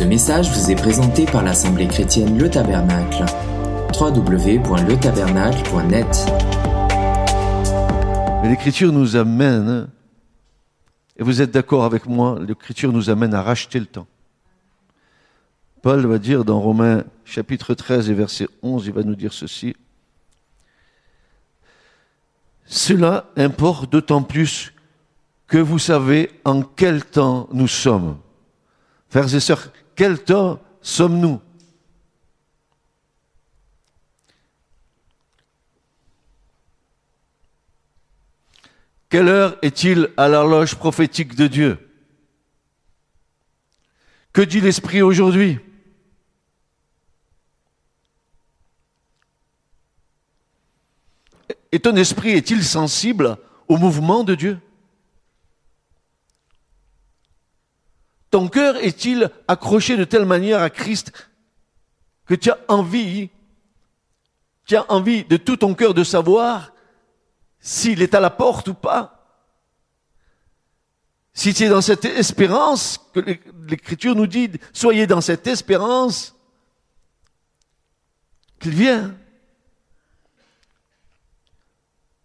Ce message vous est présenté par l'Assemblée chrétienne Le Tabernacle. www.letabernacle.net Mais l'Écriture nous amène, et vous êtes d'accord avec moi, l'Écriture nous amène à racheter le temps. Paul va dire dans Romains chapitre 13 et verset 11, il va nous dire ceci. Cela importe d'autant plus que vous savez en quel temps nous sommes. Frères et sœurs, quel temps sommes-nous? Quelle heure est-il à l'horloge prophétique de Dieu? Que dit l'Esprit aujourd'hui? Et ton esprit est-il sensible au mouvement de Dieu? Ton cœur est-il accroché de telle manière à Christ que tu as envie, tu as envie de tout ton cœur de savoir s'il est à la porte ou pas? Si tu es dans cette espérance, que l'Écriture nous dit, soyez dans cette espérance qu'il vient.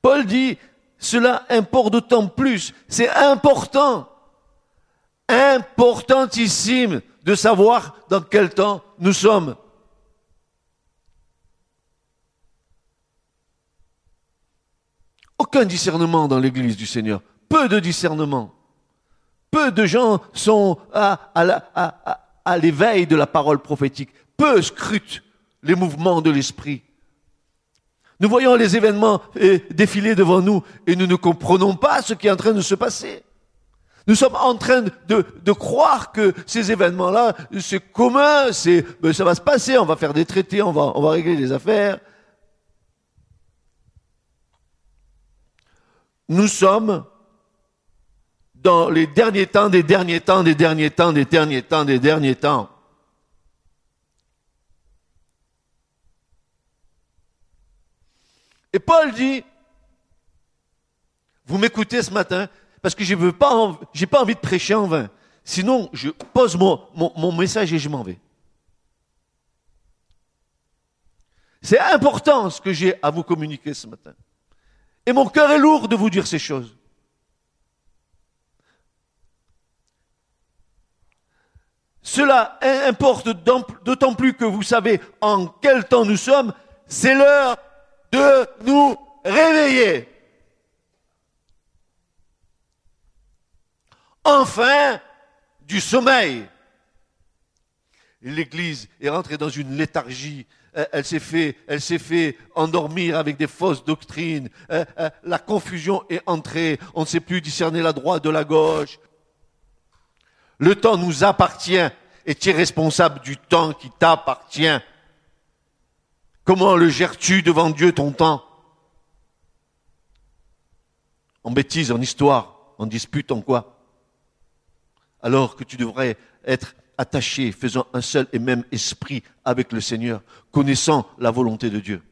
Paul dit, cela importe d'autant plus, c'est important, importantissime de savoir dans quel temps nous sommes. Aucun discernement dans l'Église du Seigneur, peu de discernement. Peu de gens sont à, l'éveil de la parole prophétique, peu scrutent les mouvements de l'Esprit. Nous voyons les événements euh, défiler devant nous et nous ne comprenons pas ce qui est en train de se passer. Nous sommes en train de, de croire que ces événements-là, c'est commun, c'est, ben, ça va se passer, on va faire des traités, on va, on va régler les affaires. Nous sommes dans les derniers temps des derniers temps des derniers temps des derniers temps des derniers temps. Et Paul dit, vous m'écoutez ce matin parce que je veux pas, j'ai pas envie de prêcher en vain. Sinon, je pose mon, mon message et je m'en vais. C'est important ce que j'ai à vous communiquer ce matin. Et mon cœur est lourd de vous dire ces choses. Cela importe d'autant plus que vous savez en quel temps nous sommes. C'est l'heure de nous réveiller. Enfin, du sommeil. L'Église est rentrée dans une léthargie. Elle s'est fait, elle s'est fait endormir avec des fausses doctrines. Euh, euh, la confusion est entrée. On ne sait plus discerner la droite de la gauche. Le temps nous appartient et tu es responsable du temps qui t'appartient. Comment le gères-tu devant Dieu ton temps? En bêtise, en histoire, en dispute, en quoi? Alors que tu devrais être attaché, faisant un seul et même esprit avec le Seigneur, connaissant la volonté de Dieu.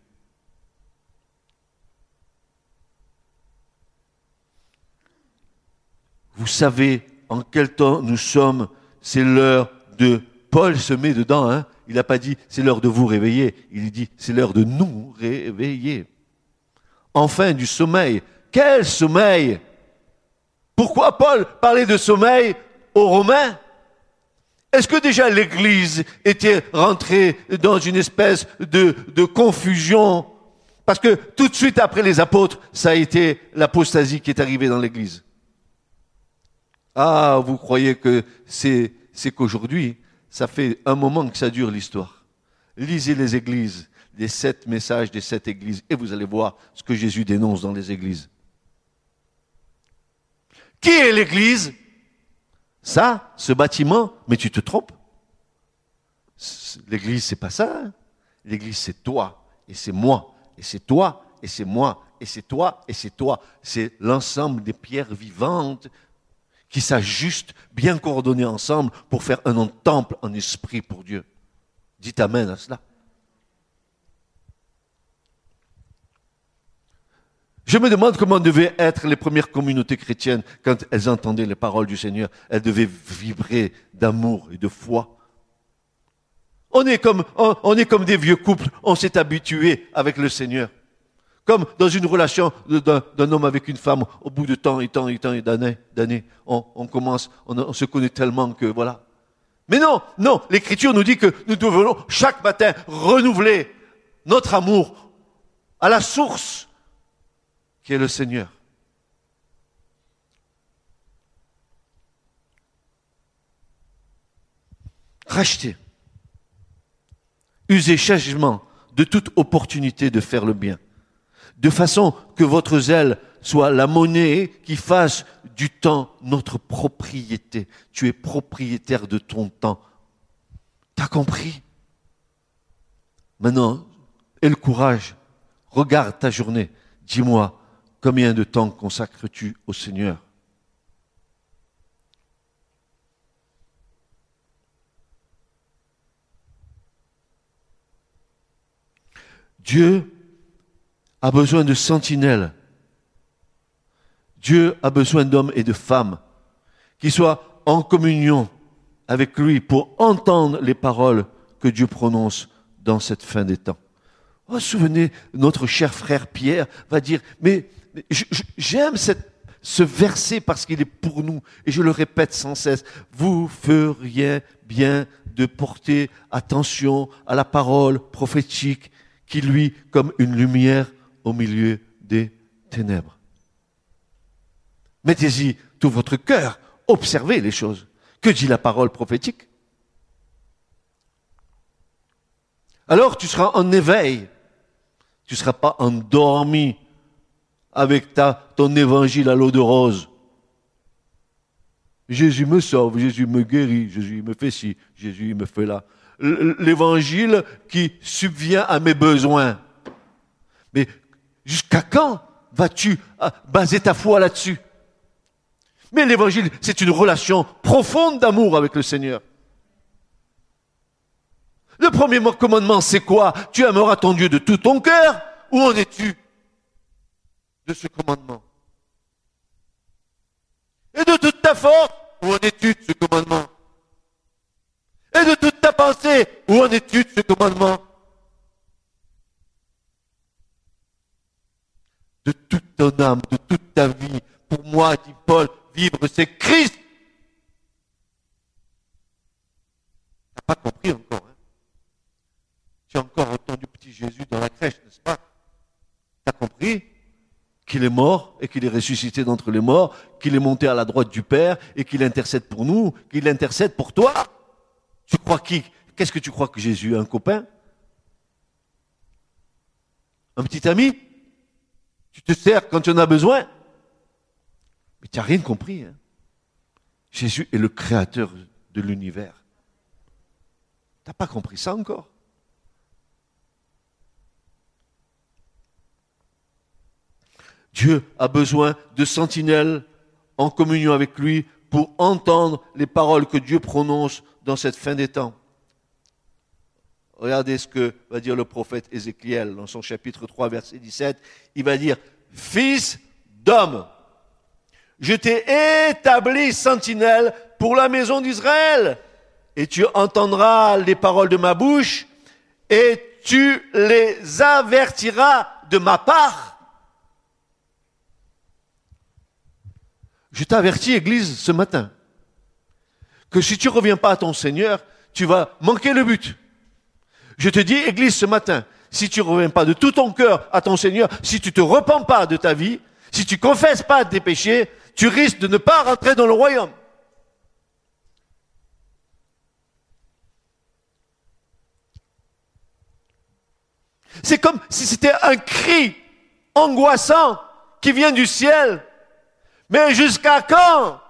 Vous savez en quel temps nous sommes, c'est l'heure de Paul se met dedans, hein, il n'a pas dit c'est l'heure de vous réveiller, il dit c'est l'heure de nous réveiller. Enfin, du sommeil. Quel sommeil? Pourquoi Paul parlait de sommeil? Aux Romains Est-ce que déjà l'Église était rentrée dans une espèce de, confusion? Parce que tout de suite après les apôtres, ça a été l'apostasie qui est arrivée dans l'Église. Ah, vous croyez que c'est, c'est qu'aujourd'hui, ça fait un moment que ça dure l'histoire. Lisez les églises, les sept messages des sept églises, et vous allez voir ce que Jésus dénonce dans les églises. Qui est l'église? Ça, ce bâtiment, mais tu te trompes. L'église, c'est pas ça. Hein. l'église, c'est toi, et c'est moi, et c'est toi, et c'est moi, et c'est toi, et c'est toi. C'est l'ensemble des pierres vivantes qui s'ajustent, bien coordonnés ensemble pour faire un temple en esprit pour Dieu. Dites Amen à cela. Je me demande comment devaient être les premières communautés chrétiennes quand elles entendaient les paroles du Seigneur. Elles devaient vibrer d'amour et de foi. On est comme, on, est comme des vieux couples. On s'est habitué avec le Seigneur. Comme dans une relation d'un homme avec une femme, au bout de temps et temps et temps et d'années, d'années, on, on commence, on, on se connaît tellement que voilà. Mais non, non, l'Écriture nous dit que nous devons chaque matin renouveler notre amour à la source qui est le Seigneur. Rachetez, usez changement de toute opportunité de faire le bien, de façon que votre zèle soit la monnaie qui fasse du temps notre propriété. Tu es propriétaire de ton temps. T'as compris? Maintenant, aie le courage. Regarde ta journée. Dis-moi, combien de temps consacres-tu au Seigneur? Dieu a besoin de sentinelles. Dieu a besoin d'hommes et de femmes qui soient en communion avec lui pour entendre les paroles que Dieu prononce dans cette fin des temps. Oh, souvenez, notre cher frère Pierre va dire, mais j'aime ce verset parce qu'il est pour nous, et je le répète sans cesse, vous feriez bien de porter attention à la parole prophétique qui lui comme une lumière au milieu des ténèbres. Mettez-y tout votre cœur, observez les choses. Que dit la parole prophétique? Alors tu seras en éveil, tu ne seras pas endormi avec ta, ton évangile à l'eau de rose. Jésus me sauve, Jésus me guérit, Jésus me fait ci, Jésus me fait là. L'évangile qui subvient à mes besoins. Mais jusqu'à quand vas-tu ah, baser ta foi là-dessus? Mais l'évangile, c'est une relation profonde d'amour avec le Seigneur. Le premier commandement, c'est quoi? Tu aimeras ton Dieu de tout ton cœur Où en es-tu? De ce commandement. Et de toute ta force Où en es-tu ce commandement? Et de toute ta pensée Où en es-tu ce commandement? De toute ton âme, de toute ta vie, pour moi, dit Paul, vivre c'est Christ. T'as pas compris encore, hein? Tu as encore entendu petit Jésus dans la crèche, n'est-ce pas? T'as compris? Qu'il est mort et qu'il est ressuscité d'entre les morts, qu'il est monté à la droite du Père et qu'il intercède pour nous, qu'il intercède pour toi. Tu crois qui? Qu'est-ce que tu crois que Jésus est un copain? Un petit ami? Tu te sers quand tu en as besoin? Mais tu n'as rien compris. Hein Jésus est le créateur de l'univers. T'as pas compris ça encore? Dieu a besoin de sentinelles en communion avec lui pour entendre les paroles que Dieu prononce dans cette fin des temps. Regardez ce que va dire le prophète Ézéchiel dans son chapitre 3, verset 17. Il va dire, Fils d'homme, je t'ai établi sentinelle pour la maison d'Israël, et tu entendras les paroles de ma bouche, et tu les avertiras de ma part. Je t'avertis, Église, ce matin, que si tu ne reviens pas à ton Seigneur, tu vas manquer le but. Je te dis, Église, ce matin, si tu ne reviens pas de tout ton cœur à ton Seigneur, si tu te repens pas de ta vie, si tu confesses pas tes péchés, tu risques de ne pas rentrer dans le royaume. C'est comme si c'était un cri angoissant qui vient du ciel. Mais jusqu'à quand?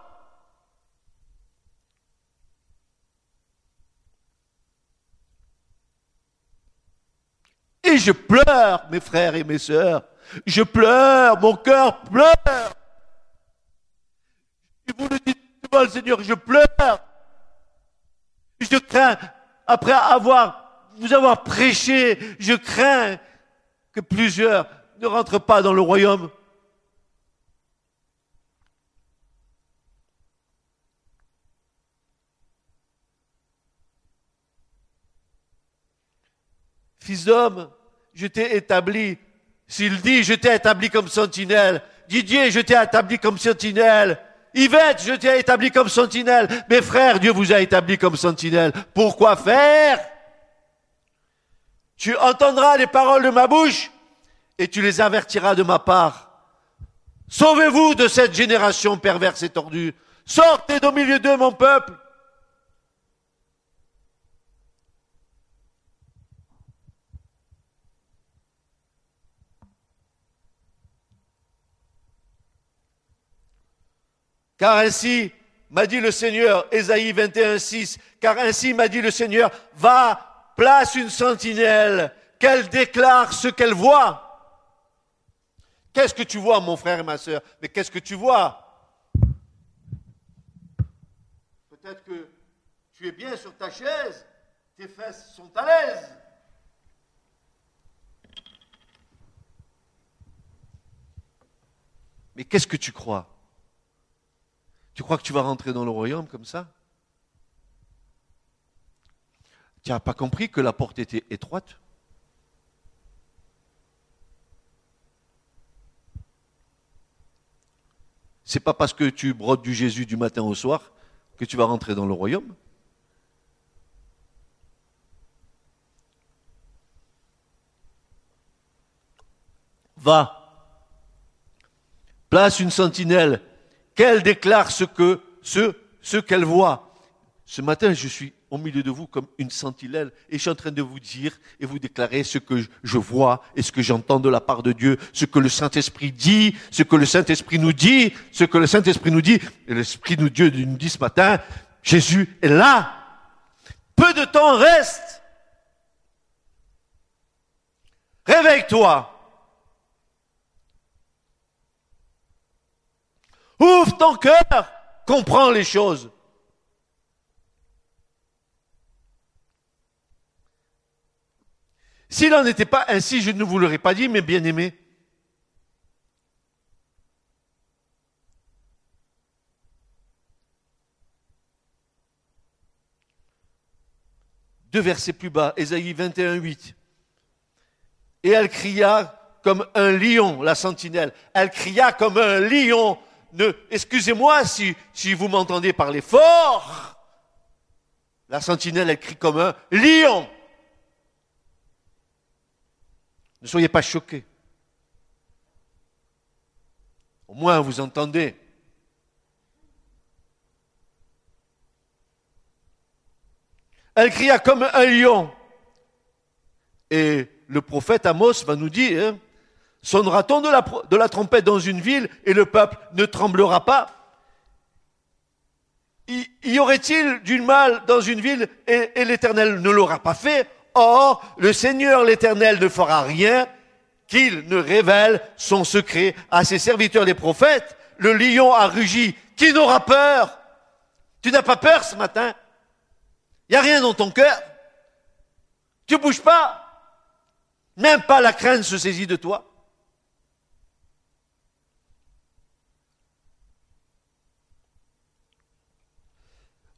Et je pleure, mes frères et mes sœurs. Je pleure, mon cœur pleure. Et vous le dites le Seigneur, je pleure. Je crains, après avoir, vous avoir prêché, je crains que plusieurs ne rentrent pas dans le royaume. Fils d'homme, je t'ai établi. S'il dit, je t'ai établi comme sentinelle. Didier, je t'ai établi comme sentinelle. Yvette, je t'ai établi comme sentinelle. Mes frères, Dieu vous a établi comme sentinelle. Pourquoi faire? Tu entendras les paroles de ma bouche et tu les avertiras de ma part. Sauvez-vous de cette génération perverse et tordue. Sortez d'au milieu d'eux, mon peuple. Car ainsi m'a dit le Seigneur, Ésaïe 21, 6, car ainsi m'a dit le Seigneur, va, place une sentinelle, qu'elle déclare ce qu'elle voit. Qu'est-ce que tu vois, mon frère et ma soeur Mais qu'est-ce que tu vois? Peut-être que tu es bien sur ta chaise, tes fesses sont à l'aise. Mais qu'est-ce que tu crois? Tu crois que tu vas rentrer dans le royaume comme ça? Tu n'as pas compris que la porte était étroite? C'est pas parce que tu brodes du Jésus du matin au soir que tu vas rentrer dans le royaume? Va, place une sentinelle qu'elle déclare ce que, ce, ce qu'elle voit. Ce matin, je suis au milieu de vous comme une sentinelle et je suis en train de vous dire et vous déclarer ce que je vois et ce que j'entends de la part de Dieu, ce que le Saint-Esprit dit, ce que le Saint-Esprit nous dit, ce que le Saint-Esprit nous dit. Et l'Esprit de Dieu nous dit ce matin, Jésus est là. Peu de temps reste. Réveille-toi. Ouvre ton cœur, comprends les choses. S'il n'en était pas ainsi, je ne vous l'aurais pas dit, mais bien aimé. Deux versets plus bas, Ésaïe 21, 8. Et elle cria comme un lion, la sentinelle. Elle cria comme un lion excusez-moi si, vous m'entendez parler fort. La sentinelle, elle crie comme un lion. Ne soyez pas choqués. Au moins, vous entendez. Elle cria comme un lion. Et le prophète Amos va nous dire, hein, Sonnera-t-on de la, trompette dans une ville et le peuple ne tremblera pas? Y, aurait-il du mal dans une ville et, et l'Éternel ne l'aura pas fait? Or, le Seigneur l'Éternel ne fera rien qu'il ne révèle son secret à ses serviteurs les prophètes. Le lion a rugi. Qui n'aura peur? Tu n'as pas peur ce matin? Il n'y a rien dans ton cœur? Tu bouges pas? Même pas la crainte se saisit de toi?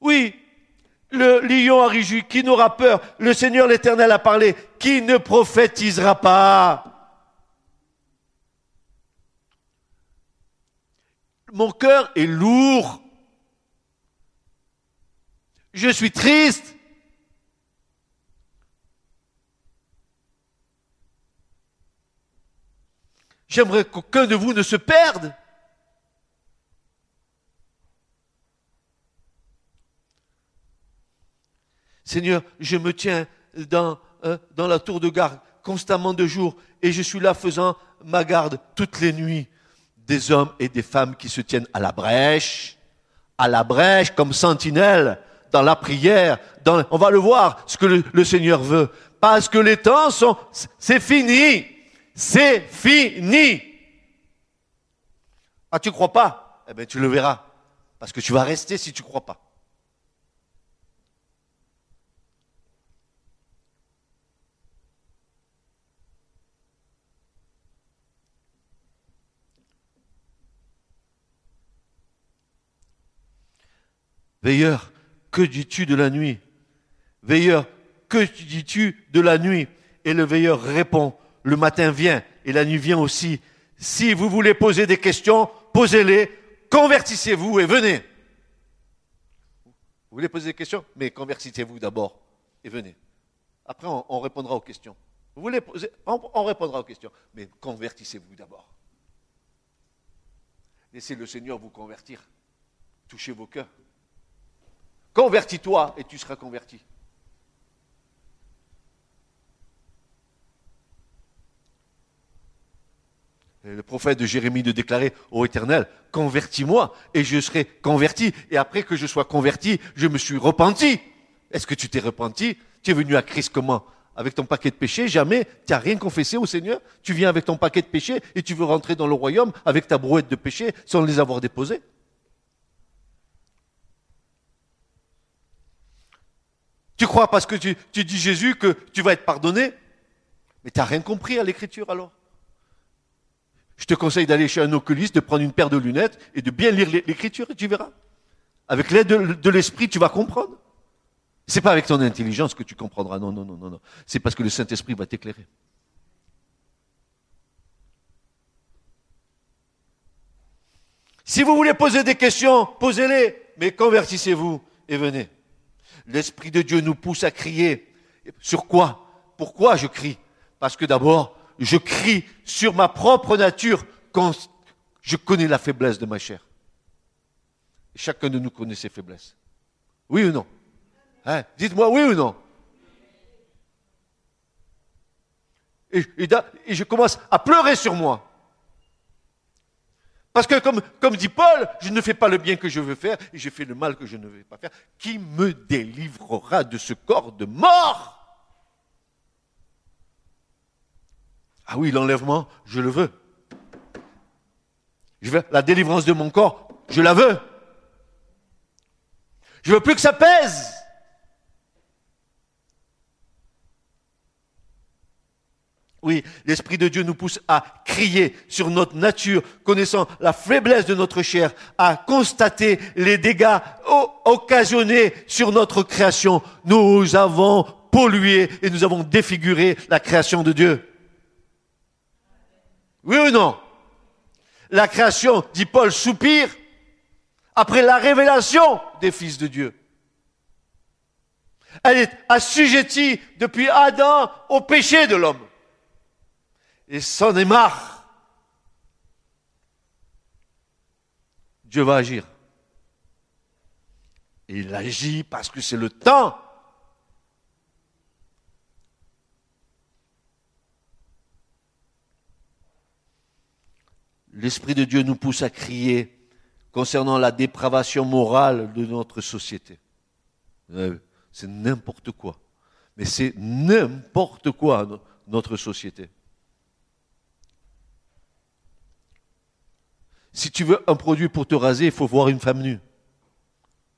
Oui, le lion a réjoui, qui n'aura peur? Le Seigneur l'Éternel a parlé, qui ne prophétisera pas? Mon cœur est lourd. Je suis triste. J'aimerais qu'aucun de vous ne se perde. Seigneur, je me tiens dans, euh, dans la tour de garde constamment de jour et je suis là faisant ma garde toutes les nuits. Des hommes et des femmes qui se tiennent à la brèche, à la brèche comme sentinelles dans la prière. On va le voir, ce que le, le Seigneur veut. Parce que les temps sont, c'est fini. C'est fini. Ah, tu crois pas? Eh bien, tu le verras. Parce que tu vas rester si tu crois pas. Veilleur, que dis-tu de la nuit? Veilleur, que dis-tu de la nuit? Et le veilleur répond, le matin vient et la nuit vient aussi. Si vous voulez poser des questions, posez-les, convertissez-vous et venez. Vous voulez poser des questions? Mais convertissez-vous d'abord et venez. Après, on, répondra aux questions. Vous voulez poser on répondra aux questions. Mais convertissez-vous d'abord. Laissez le Seigneur vous convertir. Touchez vos cœurs. Convertis-toi et tu seras converti. le prophète de Jérémie de déclarer au Éternel, convertis-moi et je serai converti. Et après que je sois converti, je me suis repenti. Est-ce que tu t'es repenti? Tu es venu à Christ comment? Avec ton paquet de péchés? Jamais. Tu n'as rien confessé au Seigneur? Tu viens avec ton paquet de péchés et tu veux rentrer dans le royaume avec ta brouette de péchés sans les avoir déposés? Tu crois parce que tu, dis Jésus que tu vas être pardonné? Mais tu n'as rien compris à l'écriture alors je te conseille d'aller chez un oculiste, de prendre une paire de lunettes et de bien lire l'écriture et tu verras. Avec l'aide de, l'esprit, tu vas comprendre. C'est pas avec ton intelligence que tu comprendras. Non, non, non, non, non. C'est parce que le Saint-Esprit va t'éclairer. Si vous voulez poser des questions, posez-les, mais convertissez-vous et venez. L'Esprit de Dieu nous pousse à crier. Sur quoi? Pourquoi je crie? Parce que d'abord, je crie sur ma propre nature quand je connais la faiblesse de ma chair. Chacun de nous connaît ses faiblesses. Oui ou non? Hein? Dites-moi oui ou non? Et, je commence à pleurer sur moi. Parce que comme, comme dit Paul, je ne fais pas le bien que je veux faire et je fais le mal que je ne veux pas faire. Qui me délivrera de ce corps de mort? Ah oui, l'enlèvement, je le veux. Je veux la délivrance de mon corps, je la veux. Je veux plus que ça pèse. Oui, l'Esprit de Dieu nous pousse à crier sur notre nature, connaissant la faiblesse de notre chair, à constater les dégâts occasionnés sur notre création. Nous avons pollué et nous avons défiguré la création de Dieu. Oui ou non? La création, dit Paul, soupire après la révélation des fils de Dieu. Elle est assujettie depuis Adam au péché de l'homme. Et c'en est marre. Dieu va agir. Il agit parce que c'est le temps l'Esprit de Dieu nous pousse à crier concernant la dépravation morale de notre société. Euh, c'est n'importe quoi. Mais c'est n'importe quoi notre société. Si tu veux un produit pour te raser, il faut voir une femme nue.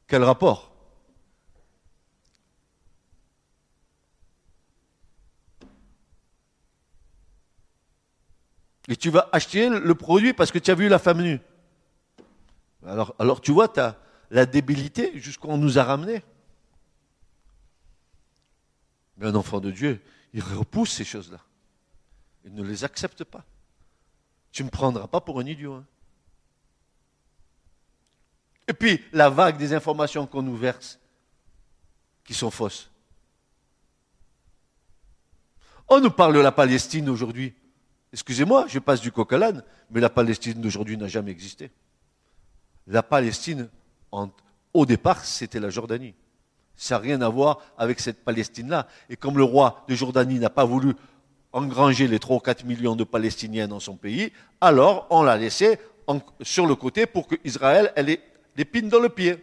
Quel rapport? Et tu vas acheter le produit parce que tu as vu la femme nue. Alors, tu vois, tu as la débilité jusqu'où nous a ramenés. Mais un enfant de Dieu, il repousse ces choses-là. Il ne les accepte pas. Tu ne me prendras pas pour un idiot. Hein. Et puis, la vague des informations qu'on nous verse, qui sont fausses. On nous parle de la Palestine aujourd'hui. Excusez-moi, je passe du coq à l'âne, mais la Palestine d'aujourd'hui n'a jamais existé. La Palestine, au départ, c'était la Jordanie. Ça n'a rien à voir avec cette Palestine-là. Et comme le roi de Jordanie n'a pas voulu engranger les 3 ou 4 millions de Palestiniens dans son pays, alors on l'a laissé sur le côté pour qu'Israël ait l'épine dans le pied.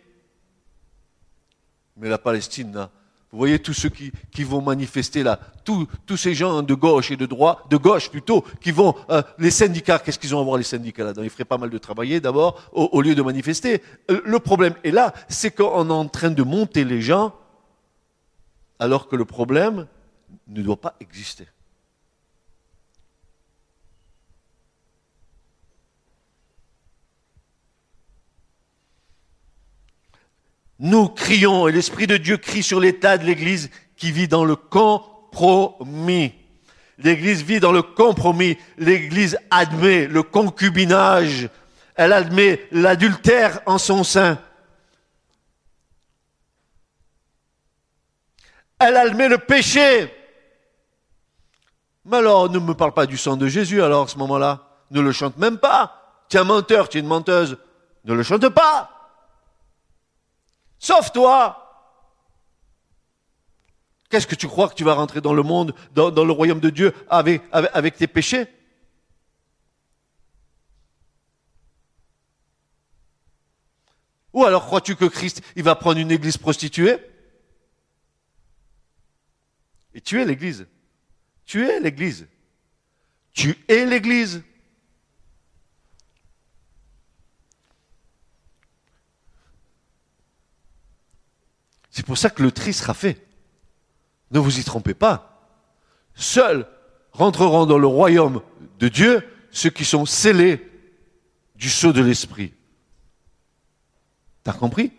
Mais la Palestine vous voyez tous ceux qui, vont manifester là, tous, ces gens de gauche et de droite, de gauche plutôt, qui vont, euh, les syndicats, qu'est-ce qu'ils ont à voir les syndicats là-dedans Ils feraient pas mal de travailler d'abord au, lieu de manifester. Euh, le problème est là, c'est qu'on est en train de monter les gens alors que le problème ne doit pas exister. Nous crions et l'Esprit de Dieu crie sur l'état de l'Église qui vit dans le compromis. L'Église vit dans le compromis. L'Église admet le concubinage. Elle admet l'adultère en son sein. Elle admet le péché. Mais alors, ne me parle pas du sang de Jésus, alors, à ce moment-là. Ne le chante même pas. Un menteur, tu es une menteuse. Ne le chante pas. Sauf toi. Qu'est-ce que tu crois que tu vas rentrer dans le monde, dans, le royaume de Dieu, avec, avec tes péchés? Ou alors crois-tu que Christ, il va prendre une église prostituée? Et tu es l'église. Tu es l'église. Tu es l'église. C'est pour ça que le tri sera fait. Ne vous y trompez pas. Seuls rentreront dans le royaume de Dieu ceux qui sont scellés du sceau de l'Esprit. T'as compris?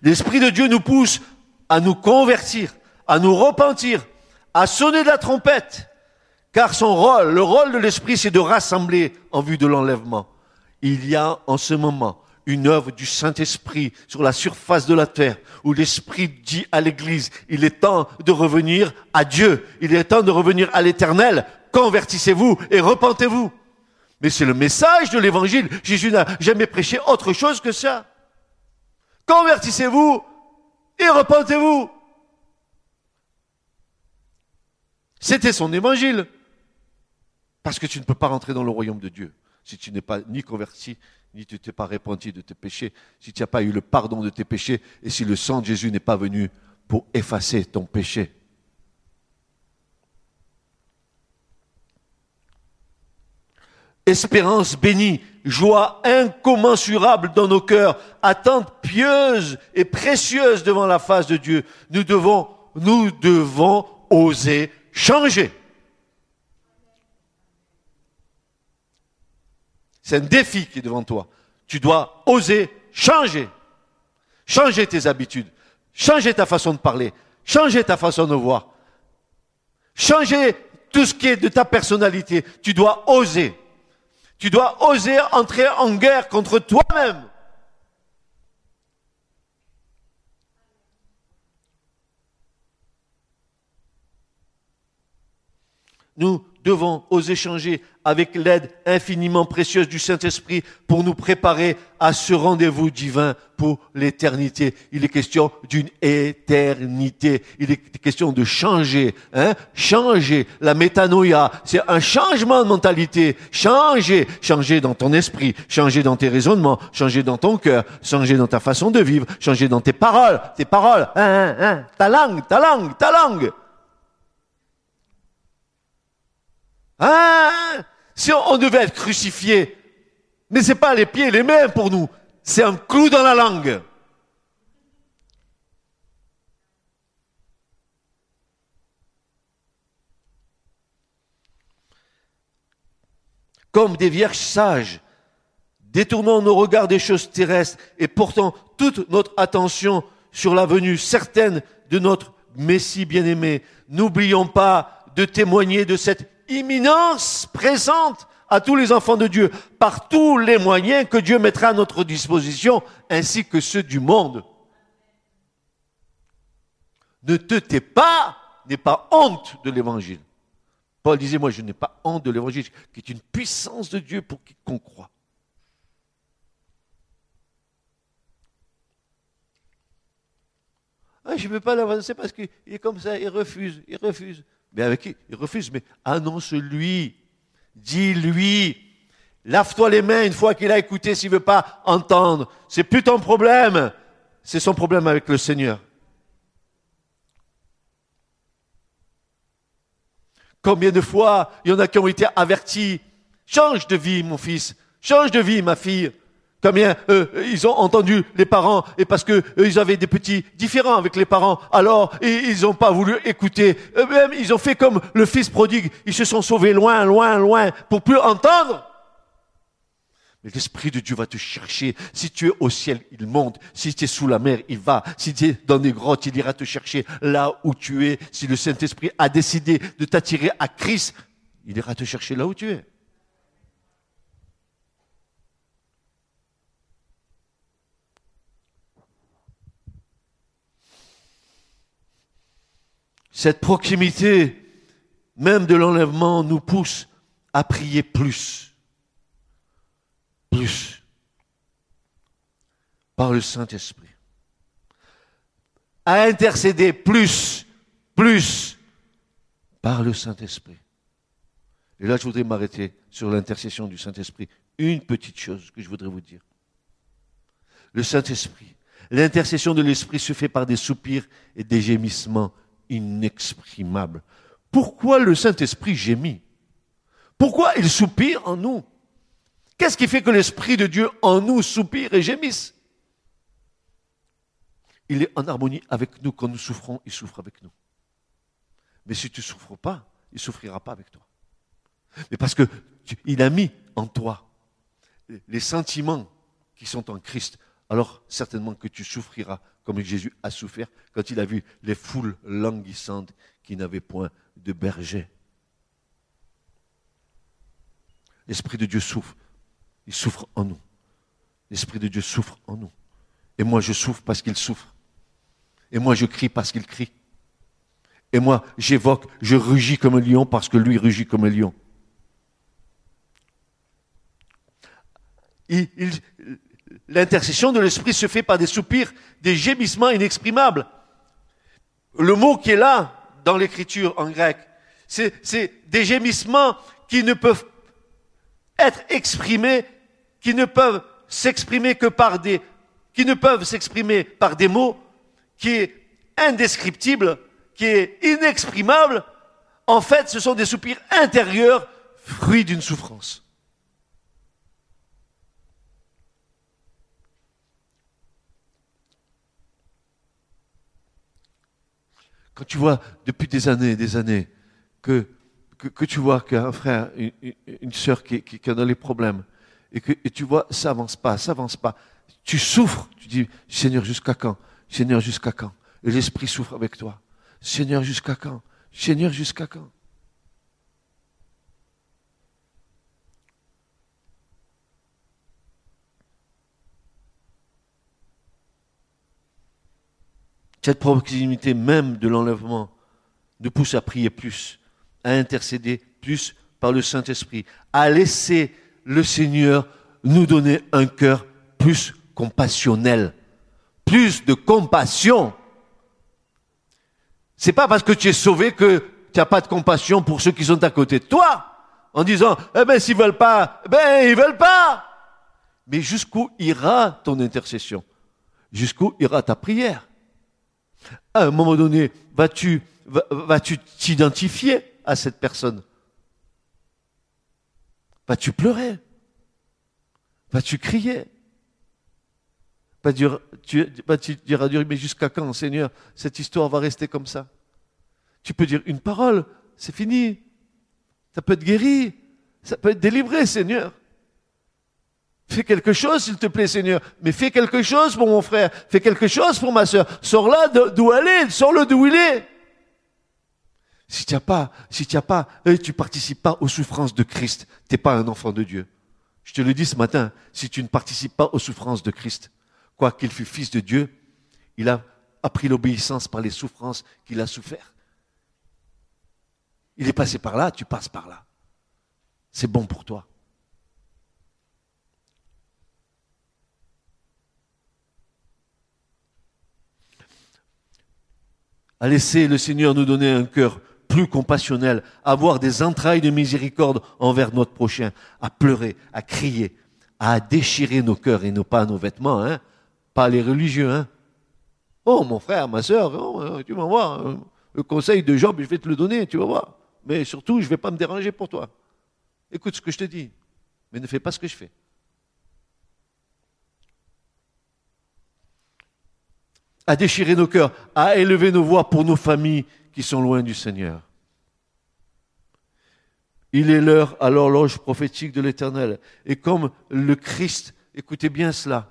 L'Esprit de Dieu nous pousse à nous convertir, à nous repentir, à sonner de la trompette, car son rôle, le rôle de l'Esprit, c'est de rassembler en vue de l'enlèvement. Il y a en ce moment une œuvre du Saint-Esprit sur la surface de la terre, où l'Esprit dit à l'Église, il est temps de revenir à Dieu, il est temps de revenir à l'Éternel, convertissez-vous et repentez-vous. Mais c'est le message de l'Évangile. Jésus n'a jamais prêché autre chose que ça. Convertissez-vous et repentez-vous. C'était son évangile. Parce que tu ne peux pas rentrer dans le royaume de Dieu si tu n'es pas ni converti, ni tu t'es pas repenti de tes péchés, si tu n'as pas eu le pardon de tes péchés, et si le sang de Jésus n'est pas venu pour effacer ton péché. espérance bénie, joie incommensurable dans nos cœurs, attente pieuse et précieuse devant la face de Dieu. Nous devons, nous devons oser changer. C'est un défi qui est devant toi. Tu dois oser changer. Changer tes habitudes. Changer ta façon de parler. Changer ta façon de voir. Changer tout ce qui est de ta personnalité. Tu dois oser. Tu dois oser entrer en guerre contre toi-même. Nous devons oser changer avec l'aide infiniment précieuse du Saint-Esprit pour nous préparer à ce rendez-vous divin pour l'éternité. Il est question d'une éternité. Il est question de changer, hein, changer la métanoïa. C'est un changement de mentalité. Changer, changer dans ton esprit, changer dans tes raisonnements, changer dans ton cœur, changer dans ta façon de vivre, changer dans tes paroles, tes paroles, hein, hein, hein, ta langue, ta langue, ta langue. Hein? Si on, devait être crucifié, mais c'est pas les pieds et les mains pour nous, c'est un clou dans la langue. Comme des vierges sages, détournant nos regards des choses terrestres et portant toute notre attention sur la venue certaine de notre Messie bien-aimé, n'oublions pas de témoigner de cette imminence présente à tous les enfants de Dieu par tous les moyens que Dieu mettra à notre disposition ainsi que ceux du monde. Ne te tais pas, n'aie pas honte de l'évangile. Paul disait, moi je n'ai pas honte de l'évangile, qui est une puissance de Dieu pour quiconque croit. Ah, je ne veux pas l'avancer parce qu'il est comme ça, il refuse, il refuse. Mais avec qui? Il refuse, mais annonce-lui, dis-lui, lave-toi les mains une fois qu'il a écouté s'il veut pas entendre. C'est plus ton problème, c'est son problème avec le Seigneur. Combien de fois il y en a qui ont été avertis, change de vie mon fils, change de vie ma fille. Combien euh, ils ont entendu les parents et parce que ils avaient des petits différents avec les parents, alors ils n'ont pas voulu écouter. Eux-mêmes, ils ont fait comme le fils prodigue. Ils se sont sauvés loin, loin, loin pour plus entendre. Mais l'Esprit de Dieu va te chercher. Si tu es au ciel, il monte. Si tu es sous la mer, il va. Si tu es dans des grottes, il ira te chercher là où tu es. Si le Saint-Esprit a décidé de t'attirer à Christ, il ira te chercher là où tu es. Cette proximité, même de l'enlèvement, nous pousse à prier plus plus par le Saint-Esprit. À intercéder plus, plus par le Saint-Esprit. Et là, je voudrais m'arrêter sur l'intercession du Saint-Esprit. Une petite chose que je voudrais vous dire. Le Saint-Esprit. L'intercession de l'Esprit se fait par des soupirs et des gémissements inexprimables. Pourquoi le Saint-Esprit gémit? Pourquoi il soupire en nous? Qu'est-ce qui fait que l'Esprit de Dieu en nous soupire et gémisse? Il est en harmonie avec nous. Quand nous souffrons, il souffre avec nous. Mais si tu ne souffres pas, il ne souffrira pas avec toi. Mais parce qu'il a mis en toi les sentiments qui sont en Christ, alors certainement que tu souffriras comme Jésus a souffert quand il a vu les foules languissantes qui n'avaient point de berger. L'Esprit de Dieu souffre il souffre en nous. L'Esprit de Dieu souffre en nous. Et moi, je souffre parce qu'il souffre. Et moi, je crie parce qu'il crie. Et moi, j'évoque, je rugis comme un lion parce que lui rugit comme un lion. L'intercession de l'Esprit se fait par des soupirs, des gémissements inexprimables. Le mot qui est là dans l'écriture en grec, c'est des gémissements qui ne peuvent être exprimés qui ne peuvent s'exprimer que par des, qui ne peuvent s'exprimer par des mots, qui est indescriptible, qui est inexprimable, en fait, ce sont des soupirs intérieurs, fruits d'une souffrance. Quand tu vois depuis des années et des années que, que, tu vois qu'un frère, une, une sœur qui, qui, qui a les problèmes, et que tu vois, ça avance pas, ça avance pas. Tu souffres, tu dis, Seigneur, jusqu'à quand? Seigneur, jusqu'à quand? Et l'Esprit souffre avec toi. Seigneur, jusqu'à quand? Seigneur, jusqu'à quand? Cette proximité même de l'enlèvement nous pousse à prier plus, à intercéder plus par le Saint-Esprit, à laisser le Seigneur nous donner un cœur plus compassionnel, plus de compassion. C'est pas parce que tu es sauvé que tu n'as pas de compassion pour ceux qui sont à côté de toi, en disant, eh ben, s'ils veulent pas, eh ben, ils veulent pas. Mais jusqu'où ira ton intercession? Jusqu'où ira ta prière? À un moment donné, vas-tu, vas-tu t'identifier à cette personne? Vas-tu pleurer? Vas-tu crier? Tu, tu diras Dieu, mais jusqu'à quand, Seigneur, cette histoire va rester comme ça? Tu peux dire une parole, c'est fini. Ça peut être guéri, ça peut être délivré, Seigneur. Fais quelque chose, s'il te plaît, Seigneur. Mais fais quelque chose pour mon frère. Fais quelque chose pour ma soeur. Sors-la d'où elle est. Sors-le d'où il est. Si tu n'as pas, si tu as pas, euh, tu participes pas aux souffrances de Christ, tu n'es pas un enfant de Dieu. Je te le dis ce matin, si tu ne participes pas aux souffrances de Christ, quoi qu'il fût fils de Dieu, il a appris l'obéissance par les souffrances qu'il a souffert. Il est passé par là, tu passes par là. C'est bon pour toi. À laisser le Seigneur nous donner un cœur plus compassionnel, avoir des entrailles de miséricorde envers notre prochain, à pleurer, à crier, à déchirer nos cœurs et non pas nos vêtements, hein, pas les religieux. Hein. Oh mon frère, ma soeur, oh, euh, tu vas voir, euh, le conseil de Job, je vais te le donner, tu vas voir. Mais surtout, je ne vais pas me déranger pour toi. Écoute ce que je te dis, mais ne fais pas ce que je fais. À déchirer nos cœurs, à élever nos voix pour nos familles qui sont loin du Seigneur. Il est l'heure à l'horloge prophétique de l'Éternel. Et comme le Christ, écoutez bien cela,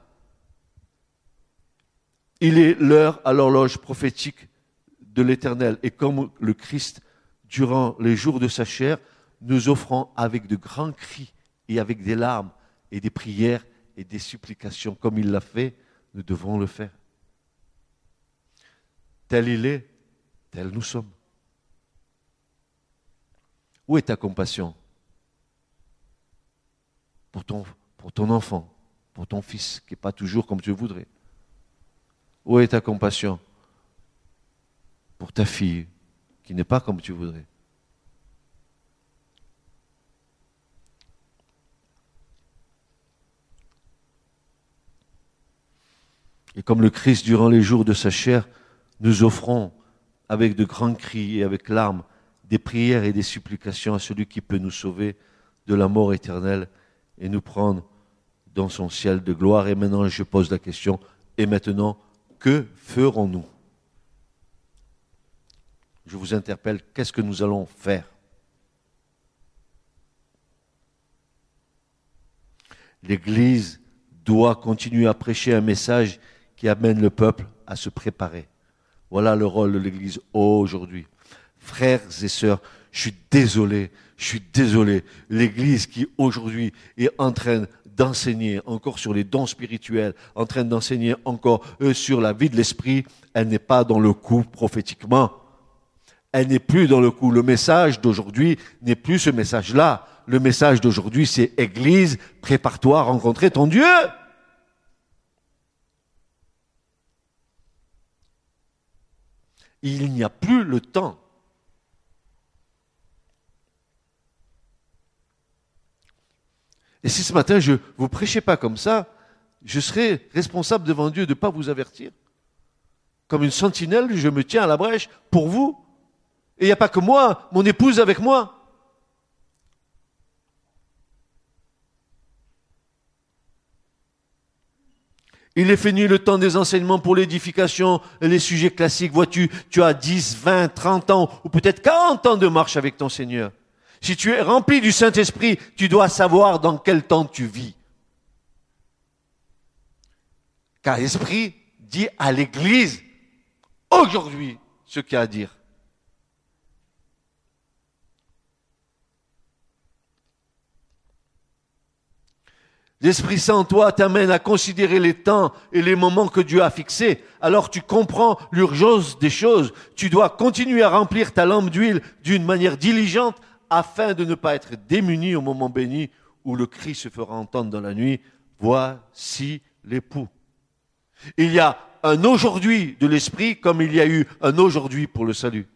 il est l'heure à l'horloge prophétique de l'Éternel. Et comme le Christ, durant les jours de sa chair, nous offrant avec de grands cris et avec des larmes et des prières et des supplications, comme il l'a fait, nous devons le faire. Tel il est, tel nous sommes. Où est ta compassion pour ton, enfant, pour ton fils, qui n'est pas toujours comme tu voudrais? Où est ta compassion pour ta fille, qui n'est pas comme tu voudrais? Et comme le Christ, durant les jours de sa chair, nous offrons avec de grands cris et avec larmes des prières et des supplications à celui qui peut nous sauver de la mort éternelle et nous prendre dans son ciel de gloire. Et maintenant, je pose la question, et maintenant, que ferons-nous? Je vous interpelle, qu'est-ce que nous allons faire? L'Église doit continuer à prêcher un message qui amène le peuple à se préparer. Voilà le rôle de l'Église aujourd'hui. Frères et sœurs, je suis désolé, je suis désolé. L'Église qui aujourd'hui est en train d'enseigner encore sur les dons spirituels, en train d'enseigner encore euh, sur la vie de l'esprit, elle n'est pas dans le coup prophétiquement. Elle n'est plus dans le coup. Le message d'aujourd'hui n'est plus ce message-là. Le message d'aujourd'hui, c'est Église, prépare-toi à rencontrer ton Dieu. Il n'y a plus le temps. Et si ce matin je ne vous prêchais pas comme ça, je serais responsable devant Dieu de ne pas vous avertir. Comme une sentinelle, je me tiens à la brèche pour vous. Et il n'y a pas que moi, mon épouse avec moi. Il est fini le temps des enseignements pour l'édification, les sujets classiques. Vois-tu, tu as 10, 20, 30 ans ou peut-être 40 ans de marche avec ton Seigneur. Si tu es rempli du Saint-Esprit, tu dois savoir dans quel temps tu vis. Car l'Esprit dit à l'Église aujourd'hui ce qu'il a à dire. L'Esprit Saint toi t'amène à considérer les temps et les moments que Dieu a fixés. Alors tu comprends l'urgence des choses. Tu dois continuer à remplir ta lampe d'huile d'une manière diligente afin de ne pas être démuni au moment béni où le cri se fera entendre dans la nuit. Voici l'époux. Il y a un aujourd'hui de l'Esprit comme il y a eu un aujourd'hui pour le salut.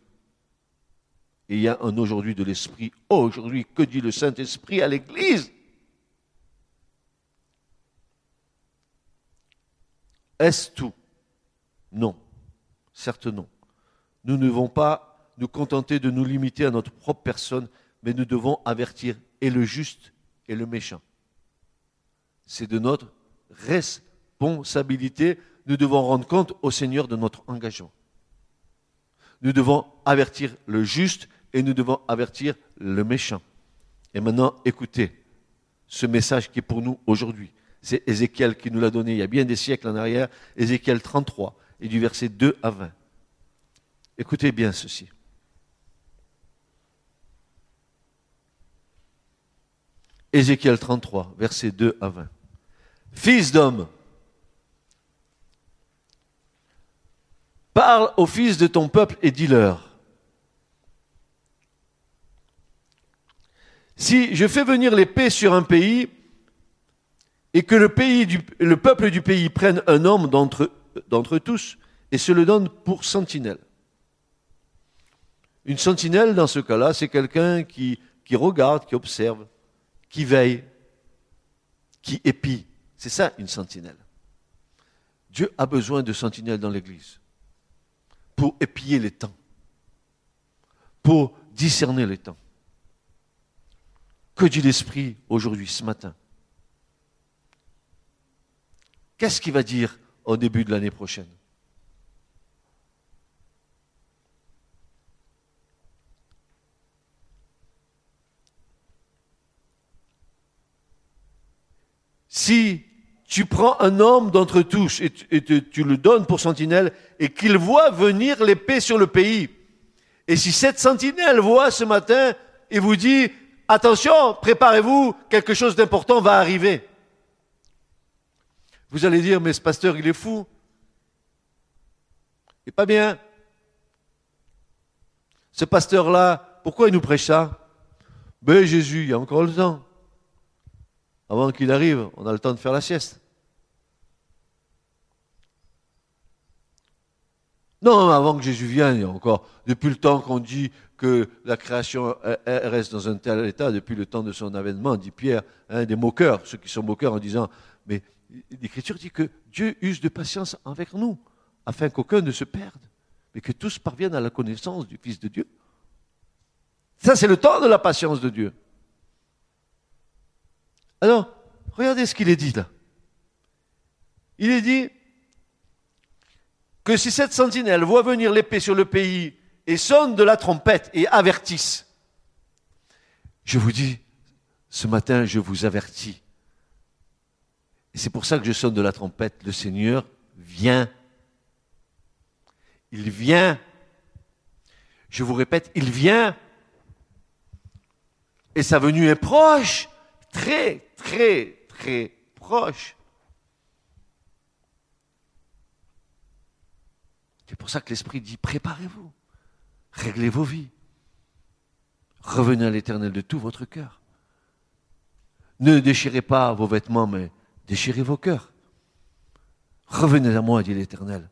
il y a un aujourd'hui de l'Esprit. Aujourd'hui, que dit le Saint-Esprit à l'Église Est-ce tout? Non, certes non. Nous ne devons pas nous contenter de nous limiter à notre propre personne, mais nous devons avertir et le juste et le méchant. C'est de notre responsabilité. Nous devons rendre compte au Seigneur de notre engagement. Nous devons avertir le juste et nous devons avertir le méchant. Et maintenant, écoutez ce message qui est pour nous aujourd'hui. C'est Ézéchiel qui nous l'a donné il y a bien des siècles en arrière, Ézéchiel 33, et du verset 2 à 20. Écoutez bien ceci. Ézéchiel 33, verset 2 à 20. Fils d'homme, parle aux fils de ton peuple et dis-leur. Si je fais venir l'épée sur un pays, et que le, peuple du pays prenne un homme d'entre tous et se le donne pour sentinelle. Une sentinelle, dans ce cas-là, c'est quelqu'un qui, qui regarde, qui observe, qui veille, qui épie. C'est ça, une sentinelle. Dieu a besoin de sentinelles dans l'Église pour épier les temps, pour discerner les temps. Que dit l'Esprit aujourd'hui, ce matin? Qu'est-ce qu'il va dire au début de l'année prochaine? Si tu prends un homme d'entre tous et, tu, tu le donnes pour sentinelle et qu'il voit venir l'épée sur le pays, et si cette sentinelle voit ce matin et vous dit, attention, préparez-vous, quelque chose d'important va arriver. Vous allez dire, mais ce pasteur, il est fou. Il est pas bien. Ce pasteur-là, pourquoi il nous prêche ça? Ben Jésus, il y a encore le temps. Avant qu'il arrive, on a le temps de faire la sieste. Non, avant que Jésus vienne, il y a encore, depuis le temps qu'on dit que la création elle, elle reste dans un tel état, depuis le temps de son avènement, dit Pierre, hein, des moqueurs, ceux qui sont moqueurs en disant, mais l'Écriture dit que Dieu use de patience avec nous, afin qu'aucun ne se perde, mais que tous parviennent à la connaissance du Fils de Dieu. Ça, c'est le temps de la patience de Dieu. Alors, regardez ce qu'il est dit là. Il est dit que si cette sentinelle voit venir l'épée sur le pays et sonne de la trompette et avertisse, je vous dis, ce matin, je vous avertis. Et c'est pour ça que je sonne de la trompette. Le Seigneur vient. Il vient. Je vous répète, il vient. Et sa venue est proche. Très, très, très proche. C'est pour ça que l'Esprit dit, préparez-vous. Réglez vos vies. Revenez à l'Éternel de tout votre cœur. Ne déchirez pas vos vêtements, mais déchirez vos cœurs. Revenez à moi, dit l'Éternel,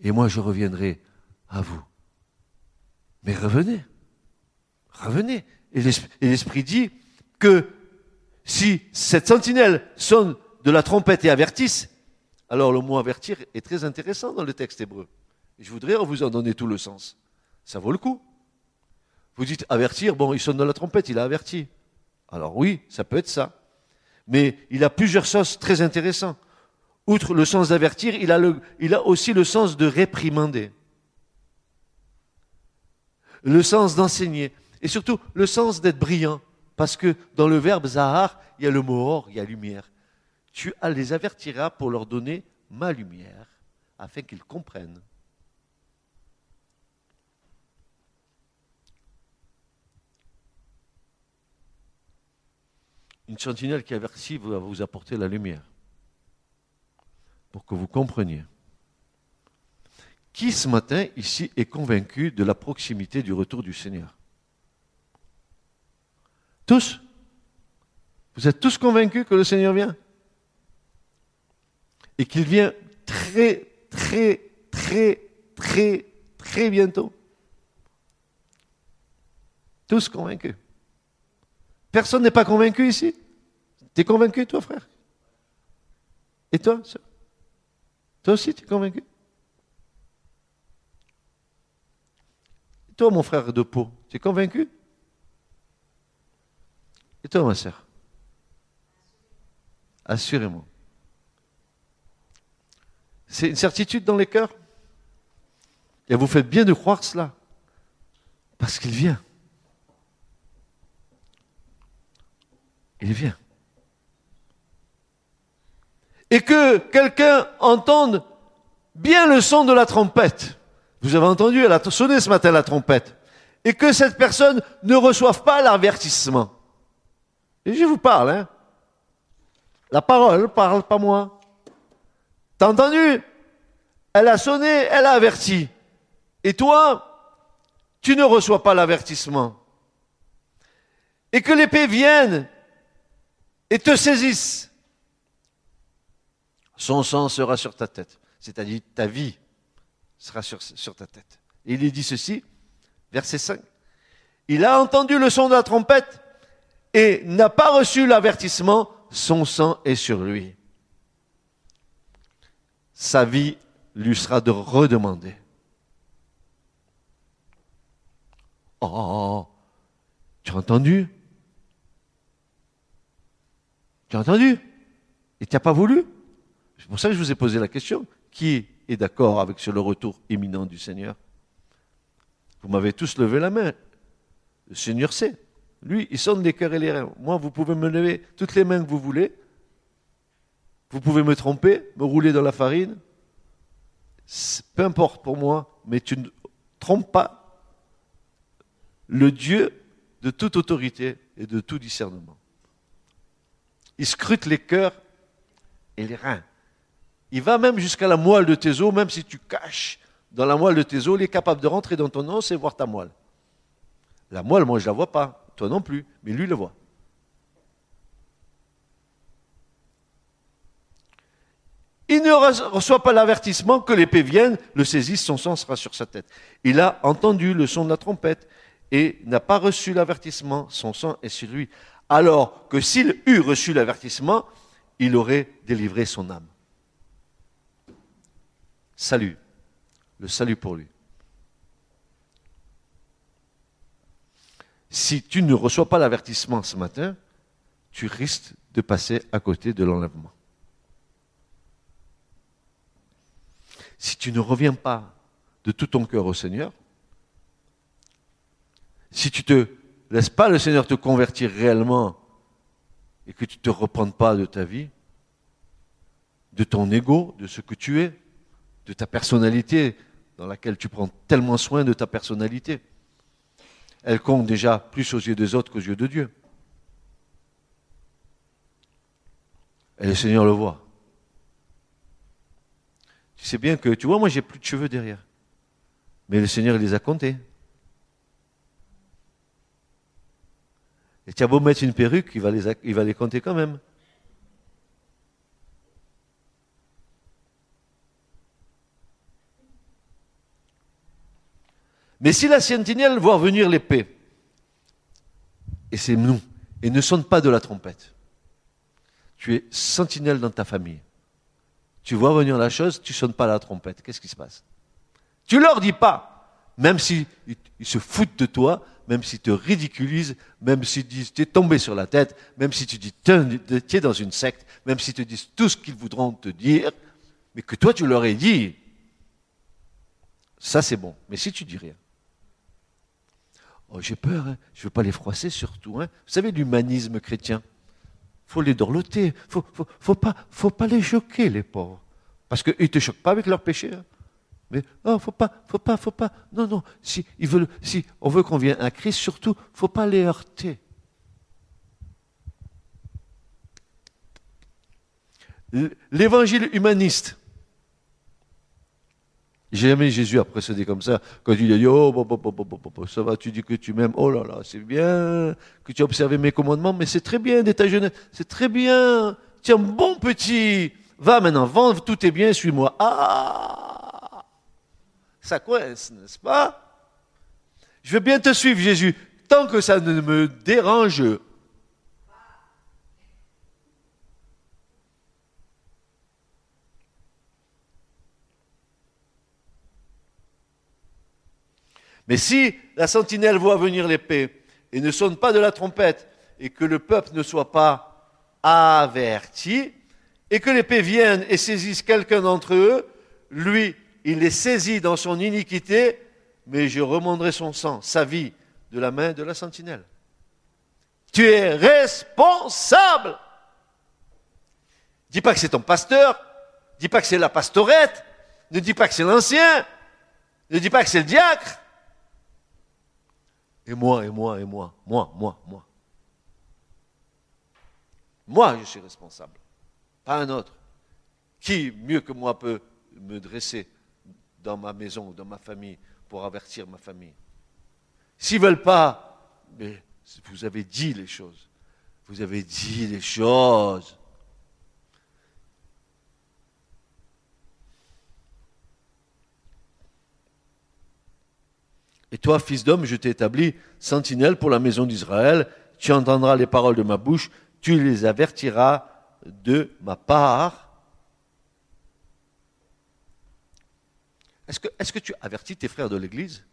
et moi je reviendrai à vous. Mais revenez, revenez. Et l'Esprit- dit que si cette sentinelle sonne de la trompette et avertisse, alors le mot avertir est très intéressant dans le texte hébreu. Je voudrais vous en donner tout le sens. Ça vaut le coup. Vous dites avertir, bon, il sonne de la trompette, il a averti. Alors oui, ça peut être ça. Mais il a plusieurs sens très intéressants. Outre le sens d'avertir, il, a aussi le sens de réprimander. Le sens d'enseigner. Et surtout, le sens d'être brillant. Parce que dans le verbe Zahar, il y a le mot or, il y a lumière. Tu les avertiras pour leur donner ma lumière, afin qu'ils comprennent. Une sentinelle qui avertit va vous apporter la lumière. Pour que vous compreniez. Qui ce matin ici est convaincu de la proximité du retour du Seigneur? Tous? Vous êtes tous convaincus que le Seigneur vient? Et qu'il vient très, très, très, très, très bientôt? Tous convaincus Personne n'est pas convaincu ici T'es convaincu, toi, frère? Et toi, sœur? Toi aussi, tu es convaincu? Et toi, mon frère de peau, tu es convaincu? Et toi, ma sœur? Assurément. C'est une certitude dans les cœurs? Et vous faites bien de croire cela. Parce qu'il vient. Il vient. Et que quelqu'un entende bien le son de la trompette. Vous avez entendu, elle a sonné ce matin la trompette. Et que cette personne ne reçoive pas l'avertissement. Et je vous parle, hein. La parole parle, pas moi. T'as entendu? Elle a sonné, elle a averti. Et toi, tu ne reçois pas l'avertissement. Et que l'épée vienne et te saisisse. Son sang sera sur ta tête. C'est-à-dire ta vie sera sur, ta tête. Et il est dit ceci, verset 5. Il a entendu le son de la trompette et n'a pas reçu l'avertissement, son sang est sur lui. Sa vie lui sera de redemander. Oh, oh, oh. tu as entendu? Tu as entendu Et tu n'as pas voulu C'est pour ça que je vous ai posé la question. Qui est d'accord avec sur le retour imminent du Seigneur? Vous m'avez tous levé la main. Le Seigneur sait. Lui, il sonne les cœurs et les reins. Moi, vous pouvez me lever toutes les mains que vous voulez. Vous pouvez me tromper, me rouler dans la farine, peu importe pour moi, mais tu ne trompes pas le Dieu de toute autorité et de tout discernement. Il scrute les cœurs et les reins. Il va même jusqu'à la moelle de tes os, même si tu caches dans la moelle de tes os, il est capable de rentrer dans ton os et voir ta moelle. La moelle, moi, je ne la vois pas, toi non plus, mais lui le voit. Il ne reçoit pas l'avertissement que l'épée vienne, le saisisse, son sang sera sur sa tête. Il a entendu le son de la trompette et n'a pas reçu l'avertissement, son sang est sur lui. Alors que s'il eût reçu l'avertissement, il aurait délivré son âme. Salut, le salut pour lui. Si tu ne reçois pas l'avertissement ce matin, tu risques de passer à côté de l'enlèvement. Si tu ne reviens pas de tout ton cœur au Seigneur, si tu te laisses pas le Seigneur te convertir réellement et que tu ne te reprennes pas de ta vie, de ton ego, de ce que tu es, de ta personnalité, dans laquelle tu prends tellement soin de ta personnalité? Elle compte déjà plus aux yeux des autres qu'aux yeux de Dieu. Et le Seigneur le voit. Tu sais bien que, tu vois, moi j'ai plus de cheveux derrière. Mais le Seigneur, les a comptés. Et tu as beau mettre une perruque, il va les, il va les compter quand même. Mais si la sentinelle voit venir l'épée, et c'est nous, et ne sonne pas de la trompette, tu es sentinelle dans ta famille. Tu vois venir la chose, tu sonnes pas la trompette. Qu'est-ce qui se passe? Tu leur dis pas, même s'ils se foutent de toi, même s'ils te ridiculisent, même s'ils disent tu es tombé sur la tête, même si tu dis tu es dans une secte, même s'ils te disent tout ce qu'ils voudront te dire, mais que toi tu leur aies dit, ça c'est bon. Mais si tu dis rien, Oh, j'ai peur, hein. je ne veux pas les froisser surtout. Hein. Vous savez, l'humanisme chrétien, faut les dorloter, faut, faut, faut, pas, les choquer, les pauvres. Parce qu'ils ne te choquent pas avec leur péché. Hein. Mais, oh, faut pas, faut pas, faut pas. Non, non, si, si on veut qu'on vienne à Christ, surtout, faut pas les heurter. L'évangile humaniste, Jamais Jésus a précédé comme ça. Quand il a dit, oh, ça va, tu dis que tu m'aimes. Oh là là, c'est bien que tu as observé mes commandements, mais c'est très bien d'être jeune. C'est très bien. Tiens, bon petit. Va maintenant, vends tout tes biens, suis-moi. Ah Ça coince, n'est-ce pas? Je veux bien te suivre, Jésus, tant que ça ne me dérange. Mais si la sentinelle voit venir l'épée et ne sonne pas de la trompette et que le peuple ne soit pas averti et que l'épée vienne et saisisse quelqu'un d'entre eux, lui, il les saisit dans son iniquité, mais je remonterai son sang, sa vie, de la main de la sentinelle. Tu es responsable. Dis pas que c'est ton pasteur, dis pas que c'est la pastorette, ne dis pas que c'est l'ancien, ne dis pas que c'est le diacre. Et moi, et moi, et moi, moi, moi, moi. Moi, je suis responsable, pas un autre. Qui, mieux que moi, peut me dresser dans ma maison, dans ma famille, pour avertir ma famille S'ils ne veulent pas, mais vous avez dit les choses. Vous avez dit les choses. Et toi, fils d'homme, je t'ai établi sentinelle pour la maison d'Israël. Tu entendras les paroles de ma bouche, tu les avertiras de ma part. Est-ce que, tu avertis tes frères de l'Église?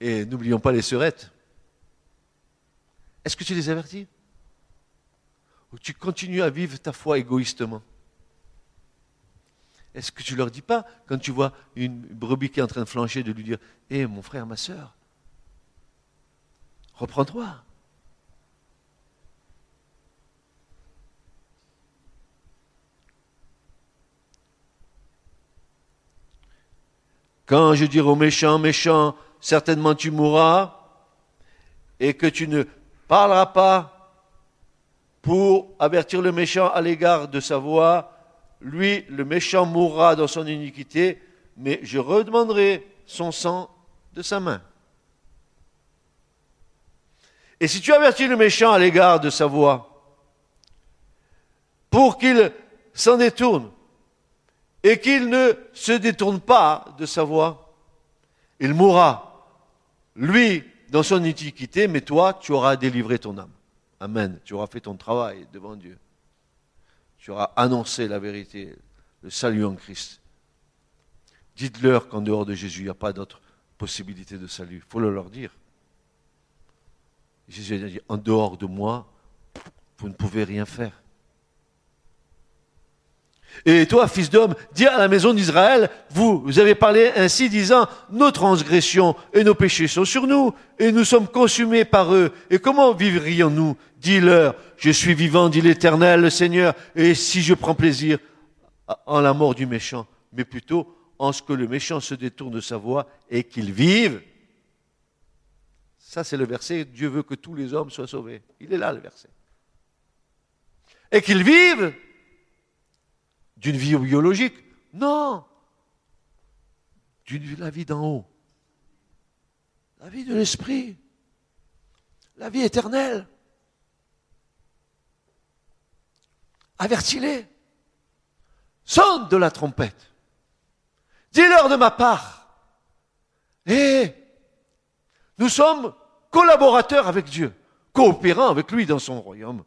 Et n'oublions pas les sœurettes. Est-ce que tu les avertis? Ou tu continues à vivre ta foi égoïstement? Est-ce que tu leur dis pas, quand tu vois une brebis qui est en train de flancher, de lui dire Hé, mon frère, ma soeur, reprends-toi Quand je dirai au méchant, méchant, certainement tu mourras, et que tu ne parleras pas pour avertir le méchant à l'égard de sa voix, lui, le méchant mourra dans son iniquité, mais je redemanderai son sang de sa main. Et si tu avertis le méchant à l'égard de sa voix, pour qu'il s'en détourne, et qu'il ne se détourne pas de sa voix, il mourra, lui, dans son iniquité, mais toi, tu auras délivré ton âme. Amen. Tu auras fait ton travail devant Dieu. Tu auras annoncé la vérité, le salut en Christ. Dites-leur qu'en dehors de Jésus, il n'y a pas d'autre possibilité de salut. Il faut le leur dire. Jésus a dit, en dehors de moi, vous ne pouvez rien faire. Et toi, fils d'homme, dis à la maison d'Israël, vous, vous avez parlé ainsi disant, nos transgressions et nos péchés sont sur nous, et nous sommes consumés par eux. Et comment vivrions-nous? Dis-leur, je suis vivant, dit l'Éternel, le Seigneur, et si je prends plaisir en la mort du méchant, mais plutôt en ce que le méchant se détourne de sa voie et qu'il vive. Ça, c'est le verset, Dieu veut que tous les hommes soient sauvés. Il est là, le verset. Et qu'ils vivent d'une vie biologique Non. D'une la vie d'en haut. La vie de l'esprit. La vie éternelle. Avertis-les. Sonne de la trompette. Dis-leur de ma part. Et nous sommes collaborateurs avec Dieu, coopérant avec lui dans son royaume.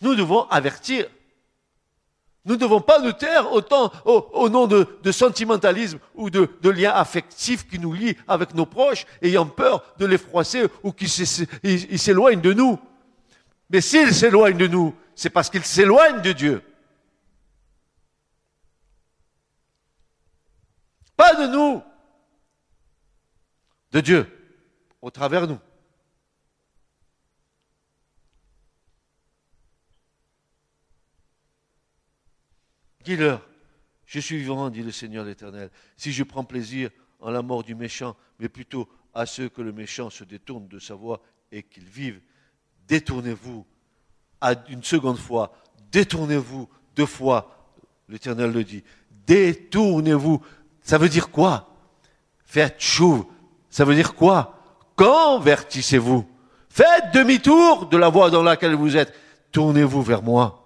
Nous devons avertir nous ne devons pas nous taire autant au, nom de, sentimentalisme ou de, liens affectifs qui nous lient avec nos proches, ayant peur de les froisser ou qu'ils s'éloignent de nous. Mais s'ils s'éloignent de nous, c'est parce qu'ils s'éloignent de Dieu. Pas de nous, de Dieu, au travers nous. Dis-leur, je suis vivant, dit le Seigneur l'Éternel, si je prends plaisir en la mort du méchant, mais plutôt à ceux que le méchant se détourne de sa voie et qu'il vive. Détournez-vous une seconde fois, détournez-vous deux fois, l'Éternel le dit. Détournez-vous. Ça veut dire quoi? Faites chou. Ça veut dire quoi? Convertissez-vous. Faites demi-tour de la voie dans laquelle vous êtes. Tournez-vous vers moi.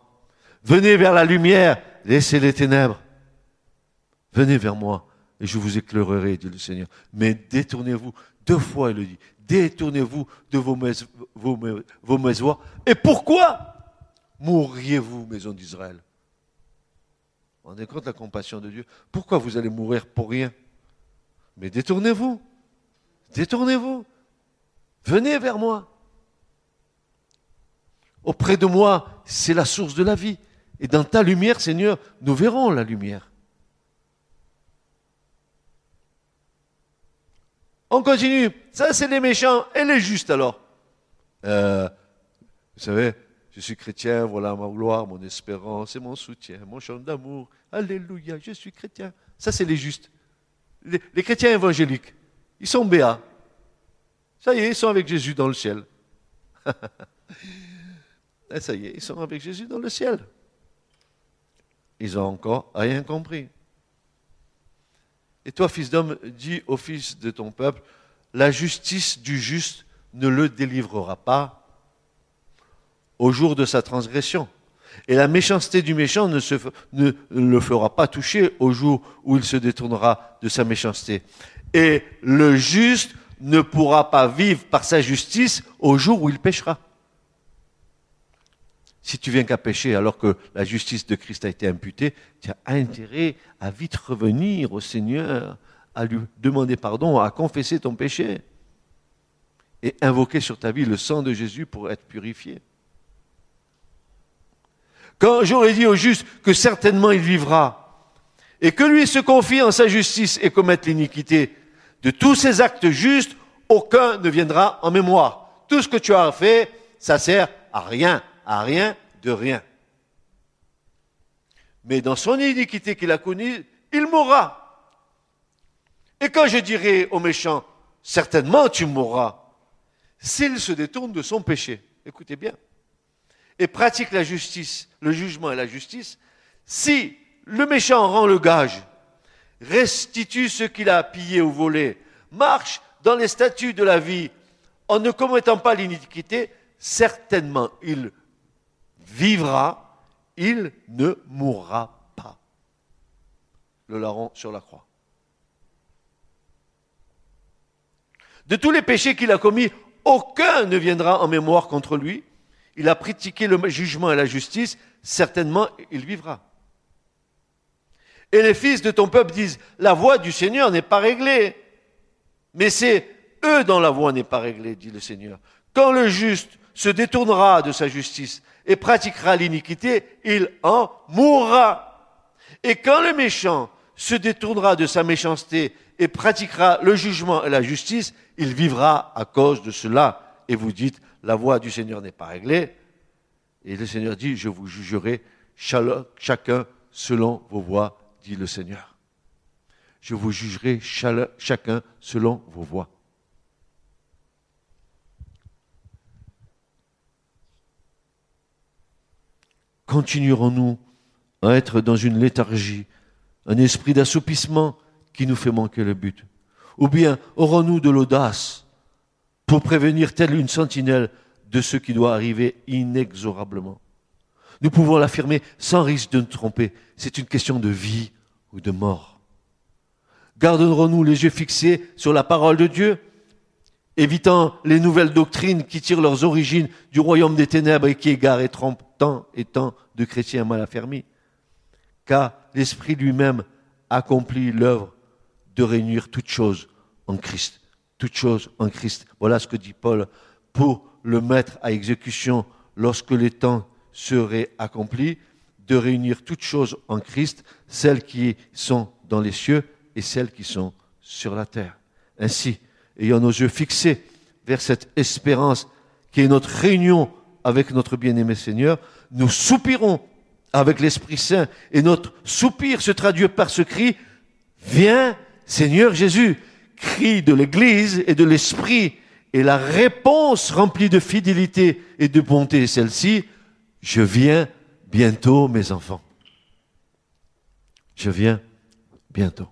Venez vers la lumière laissez les ténèbres. Venez vers moi et je vous éclairerai, dit le Seigneur. Mais détournez-vous, deux fois il le dit, détournez-vous de vos, mauvaises. Et pourquoi mourriez-vous, maison d'Israël? Vous rendez compte la compassion de Dieu? Pourquoi vous allez mourir pour rien? Mais détournez-vous, détournez-vous, venez vers moi. Auprès de moi, c'est la source de la vie. Et dans ta lumière, Seigneur, nous verrons la lumière. On continue. Ça, c'est les méchants et les justes alors. Euh, vous savez, je suis chrétien, voilà ma gloire, mon espérance et mon soutien, mon chant d'amour. Alléluia, je suis chrétien. Ça, c'est les justes. Les, les, chrétiens évangéliques, ils sont béats. Ça y est, ils sont avec Jésus dans le ciel. ça y est, ils sont avec Jésus dans le ciel. Ils ont encore rien compris. Et toi, fils d'homme, dis au fils de ton peuple, la justice du juste ne le délivrera pas au jour de sa transgression. Et la méchanceté du méchant ne, ne, le fera pas toucher au jour où il se détournera de sa méchanceté. Et le juste ne pourra pas vivre par sa justice au jour où il péchera. Si tu viens qu'à pécher alors que la justice de Christ a été imputée, tu as intérêt à vite revenir au Seigneur, à lui demander pardon, à confesser ton péché et invoquer sur ta vie le sang de Jésus pour être purifié. Quand j'aurais dit au juste que certainement il vivra, et que lui se confie en sa justice et commette l'iniquité, de tous ses actes justes, aucun ne viendra en mémoire. Tout ce que tu as fait, ça sert à rien à rien de rien. Mais dans son iniquité qu'il a connue, il mourra. Et quand je dirai au méchant, certainement tu mourras, s'il se détourne de son péché, écoutez bien, et pratique la justice, le jugement et la justice, si le méchant rend le gage, restitue ce qu'il a pillé ou volé, marche dans les statuts de la vie en ne commettant pas l'iniquité, certainement il vivra, il ne mourra pas. Le larron sur la croix. De tous les péchés qu'il a commis, aucun ne viendra en mémoire contre lui. Il a pratiqué le jugement et la justice, certainement il vivra. Et les fils de ton peuple disent, la voix du Seigneur n'est pas réglée. Mais c'est eux dont la voix n'est pas réglée, dit le Seigneur. Quand le juste se détournera de sa justice et pratiquera l'iniquité, il en mourra. Et quand le méchant se détournera de sa méchanceté et pratiquera le jugement et la justice, il vivra à cause de cela. Et vous dites, la voix du Seigneur n'est pas réglée. Et le Seigneur dit, je vous jugerai chacun selon vos voies dit le Seigneur. Je vous jugerai chacun selon vos voies. Continuerons-nous à être dans une léthargie, un esprit d'assoupissement qui nous fait manquer le but? Ou bien aurons-nous de l'audace pour prévenir telle une sentinelle de ce qui doit arriver inexorablement? Nous pouvons l'affirmer sans risque de nous tromper. C'est une question de vie ou de mort. Garderons-nous les yeux fixés sur la parole de Dieu, évitant les nouvelles doctrines qui tirent leurs origines du royaume des ténèbres et qui égarent et trompent tant et tant de chrétiens mal affermis Car l'Esprit lui-même accomplit l'œuvre de réunir toutes choses en Christ. Toutes choses en Christ. Voilà ce que dit Paul pour le mettre à exécution lorsque les temps seraient accomplis de réunir toutes choses en Christ, celles qui sont dans les cieux et celles qui sont sur la terre. Ainsi, ayant nos yeux fixés vers cette espérance qui est notre réunion avec notre bien-aimé Seigneur, nous soupirons avec l'Esprit Saint et notre soupir se traduit par ce cri, Viens Seigneur Jésus, cri de l'Église et de l'Esprit, et la réponse remplie de fidélité et de bonté, celle-ci, je viens bientôt, mes enfants. Je viens bientôt.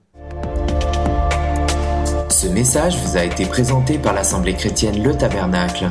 Ce message vous a été présenté par l'Assemblée chrétienne Le Tabernacle.